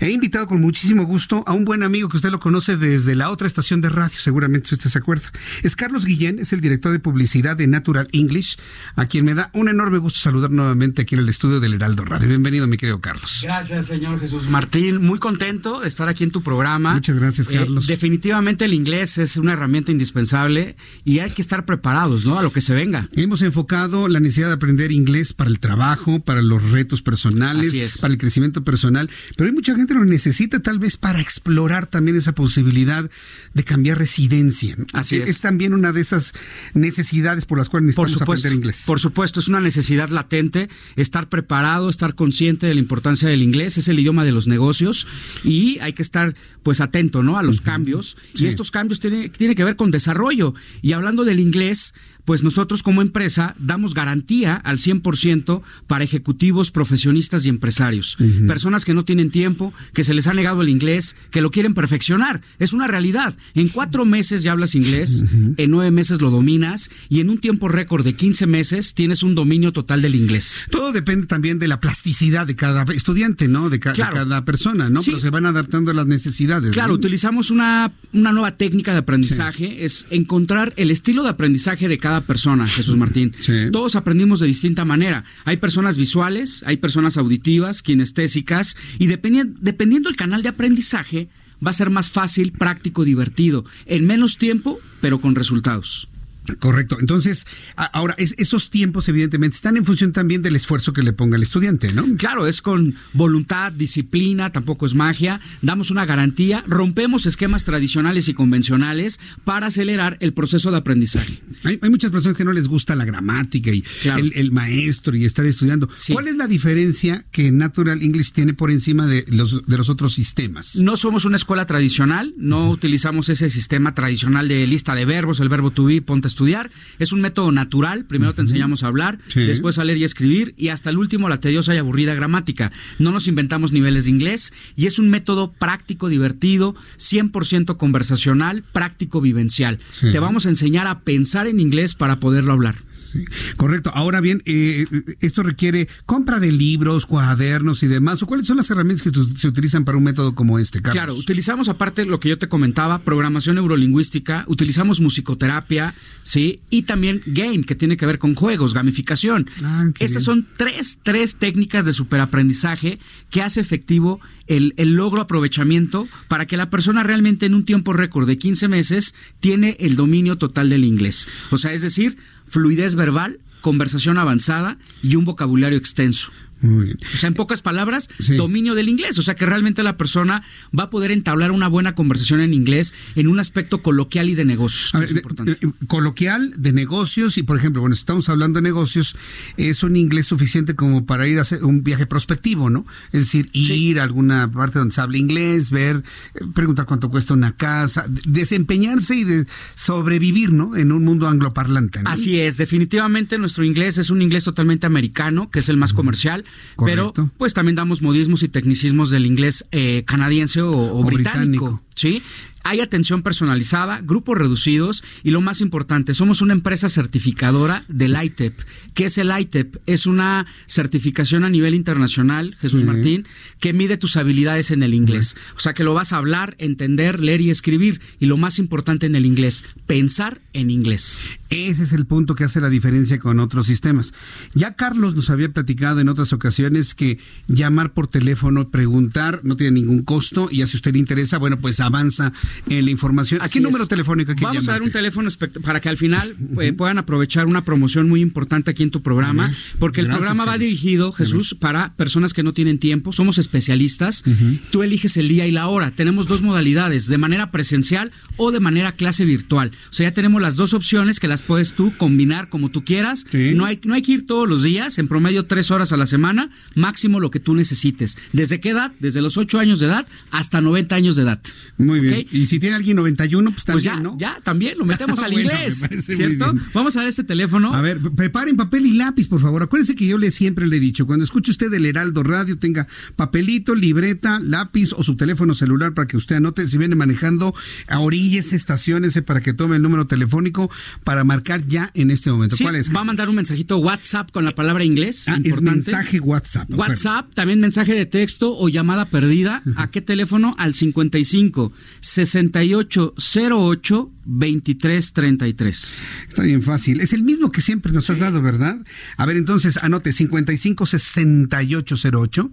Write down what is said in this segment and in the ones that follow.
He invitado con muchísimo gusto a un buen amigo que usted lo conoce desde la otra estación de radio, seguramente usted se acuerda. Es Carlos Guillén, es el director de publicidad de Natural English, a quien me da un enorme gusto saludar nuevamente aquí en el estudio del Heraldo Radio. Bienvenido, mi querido Carlos. Gracias, señor Jesús Martín. Muy contento de estar aquí en tu programa. Muchas gracias, Eh, Carlos. definitivamente el inglés es una herramienta indispensable y hay que estar preparados, ¿no? A lo que se venga. Hemos enfocado la necesidad de aprender inglés para el trabajo, para los retos personales, para el crecimiento personal, pero hay mucha gente lo necesita tal vez para explorar también esa posibilidad de cambiar residencia. Así Que es. también una de esas necesidades por las cuales Por necesitamos supuesto, aprender inglés. por supuesto, es una necesidad latente estar preparado, estar consciente de la importancia del inglés, es el idioma de los negocios y hay que estar pues atento, ¿no? A los cambios Sí. y estos cambios tienen tiene que ver con desarrollo y hablando del inglés, pues nosotros como empresa damos garantía al 100% para ejecutivos, profesionistas y empresarios. Personas que no tienen tiempo, que se les ha negado el inglés, que lo quieren perfeccionar. Es una realidad. En cuatro meses ya hablas inglés, en nueve meses lo dominas y en un tiempo récord de 15 meses tienes un dominio total del inglés. Todo depende también de la plasticidad de cada estudiante, ¿no? De, ca- de Claro. cada persona, ¿no? Sí. Pero se van adaptando a las necesidades. Claro, ¿no? utilizamos una, una nueva técnica de aprendizaje, es encontrar el estilo de aprendizaje de cada persona, Jesús Martín. Sí. Todos aprendimos de distinta manera. Hay personas visuales, hay personas auditivas, kinestésicas, y dependi- dependiendo del canal de aprendizaje, va a ser más fácil, práctico, divertido, en menos tiempo, pero con resultados. Correcto. Entonces, ahora, es- esos tiempos, evidentemente, están en función también del esfuerzo que le ponga el estudiante, ¿no? Claro, es con voluntad, disciplina, tampoco es magia. Damos una garantía, rompemos esquemas tradicionales y convencionales para acelerar el proceso de aprendizaje. Hay, hay muchas personas que no les gusta la gramática y Claro. el, el maestro y estar estudiando. Sí. ¿Cuál es la diferencia que Natural English tiene por encima de los, de los otros sistemas? No somos una escuela tradicional, no utilizamos ese sistema tradicional de lista de verbos, el verbo to be, ponte estudiar. Es un método natural, primero te enseñamos a hablar, Sí. después a leer y escribir y hasta el último la tediosa y aburrida gramática. No nos inventamos niveles de inglés y es un método práctico, divertido, 100% conversacional, práctico, vivencial. Sí. Te vamos a enseñar a pensar en inglés para poderlo hablar. Sí, Correcto. Ahora bien, eh, esto requiere compra de libros, cuadernos y demás. ¿O cuáles son las herramientas que se utilizan para un método como este, Carlos? Claro, utilizamos aparte lo que yo te comentaba, programación neurolingüística, utilizamos musicoterapia, ¿sí? Y también game, que tiene que ver con juegos, gamificación. Ah, Estas son tres, tres técnicas de superaprendizaje que hace efectivo el, el logro aprovechamiento para que la persona realmente en un tiempo récord de 15 meses tiene el dominio total del inglés. O sea, es decir, fluidez verbal, conversación avanzada y un vocabulario extenso. Muy bien. O sea, en pocas palabras, Sí. dominio del inglés. O sea, que realmente la persona va a poder entablar una buena conversación en inglés en un aspecto coloquial y de negocios. Ver, es de- importante. eh, coloquial de negocios y por ejemplo, bueno, si estamos hablando de negocios, es un inglés suficiente como para ir a hacer un viaje prospectivo, ¿no? Es decir, ir a alguna parte donde se habla inglés, ver, eh, preguntar cuánto cuesta una casa, de- desempeñarse y de sobrevivir, ¿no? En un mundo angloparlante. ¿no? Así es, definitivamente nuestro inglés es un inglés totalmente americano, que es el más comercial, Correcto. pero pues también damos modismos y tecnicismos del inglés eh, canadiense o, o O británico, británico. ¿sí? Hay atención personalizada, grupos reducidos y lo más importante, somos una empresa certificadora del ITEP. ¿Qué es el ITEP? Es una certificación a nivel internacional, Jesús Sí. Martín, que mide tus habilidades en el inglés. O sea, que lo vas a hablar, entender, leer y escribir. Y lo más importante en el inglés, pensar en inglés. Ese es el punto que hace la diferencia con otros sistemas. Ya Carlos nos había platicado en otras ocasiones que llamar por teléfono, preguntar, no tiene ningún costo y ya si usted le interesa, bueno, pues avanza en la información. ¿A qué número telefónico aquí Vamos a dar un teléfono para que al final eh, puedan aprovechar una promoción muy importante aquí en tu programa, porque el programa va dirigido, Jesús, para personas que no tienen tiempo. Somos especialistas. Tú eliges el día y la hora. Tenemos dos modalidades, de manera presencial o de manera clase virtual. O sea, ya tenemos las dos opciones que las puedes tú combinar como tú quieras. No, hay, no hay que ir todos los días, en promedio tres horas a la semana, máximo lo que tú necesites. ¿Desde qué edad? Desde los 8 años de edad hasta 90 años de edad. Muy bien. Y si tiene alguien 91, pues también, pues ya, ¿no? Ya, también, lo metemos al inglés. ¿Cierto? Vamos a ver este teléfono. A ver, preparen papel y lápiz, por favor. Acuérdense que yo le siempre le he dicho, cuando escuche usted el Heraldo Radio, tenga papelito, libreta, lápiz o su teléfono celular para que usted anote si viene manejando a orillas, estaciones, para que tome el número telefónico para marcar ya en este momento. ¿Cuál es? Va a mandar un mensajito WhatsApp con la palabra inglés. Ah, es mensaje WhatsApp. WhatsApp, también mensaje de texto o llamada perdida. ¿A qué teléfono? Al 55 6808 2333. Está bien fácil. Es el mismo que siempre nos has dado, ¿verdad? A ver, entonces anote 55 6808.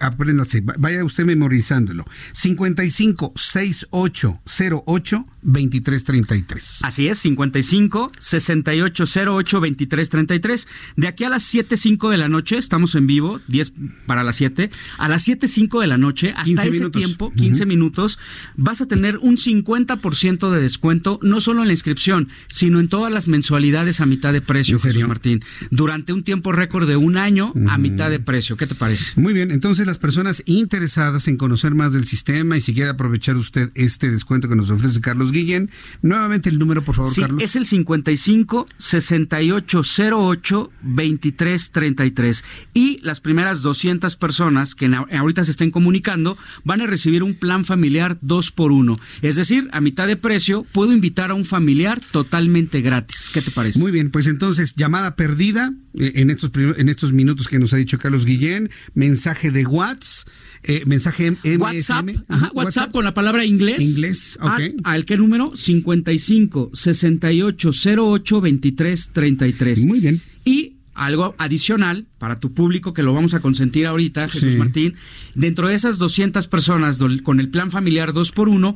Apréndase, vaya usted memorizándolo. 55 6808 2333. Así es, 55 6808 2333. De aquí a las 7:05 de la noche, estamos en vivo, 10 para las 7. A las 7:05 de la noche, hasta ese tiempo, 15 minutos, vas a tener un 50% de descuento, no solo en la inscripción, sino en todas las mensualidades a mitad de precio, Jesús Martín. Durante un tiempo récord de un año a mitad de precio. ¿Qué te parece? Muy bien, entonces las personas interesadas en conocer más del sistema y si quiere aprovechar usted este descuento que nos ofrece Carlos Guillén, nuevamente el número, por favor, sí, Carlos. Es el 55 6808 2333. Y las primeras 200 personas que ahorita se estén comunicando van a recibir un plan familiar 2 por 1 Es decir, a mitad de precio puedo invitar a un familiar totalmente gratis. ¿Qué te parece? Muy bien, pues entonces, llamada perdida eh, en estos, en estos minutos que nos ha dicho Carlos Guillén, mensaje de WhatsApp. Eh, mensaje MSM. WhatsApp, WhatsApp, con la palabra inglés. Inglés, ok. ¿Al, qué número? 55 68 08 23 33. Muy bien. Y algo adicional para tu público que lo vamos a consentir ahorita, Jesús Martín. Dentro de esas 200 personas con el plan familiar 2 por 1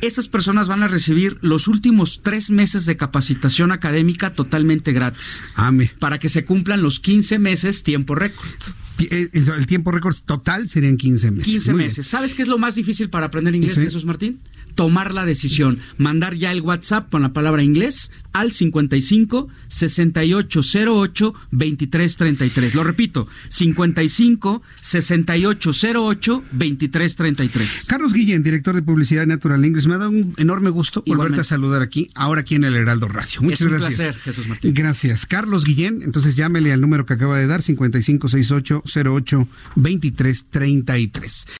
esas personas van a recibir los últimos tres meses de capacitación académica totalmente gratis. Ame. Para que se cumplan los 15 meses tiempo récord. Eh, el tiempo récord total serían 15 meses. 15 meses. ¿Sabes qué es lo más difícil para aprender inglés, Jesús Martín? Tomar la decisión, mandar ya el WhatsApp con la palabra inglés al 55 6808 2333. Lo repito, 55 6808 2333. Carlos Guillén, director de publicidad Natural English, me ha dado un enorme gusto volverte a saludar aquí, ahora aquí en el Heraldo Radio. Muchas gracias. Placer, Jesús Martín. Gracias. Carlos Guillén, entonces llámele al número que acaba de dar, 55 6808 2333.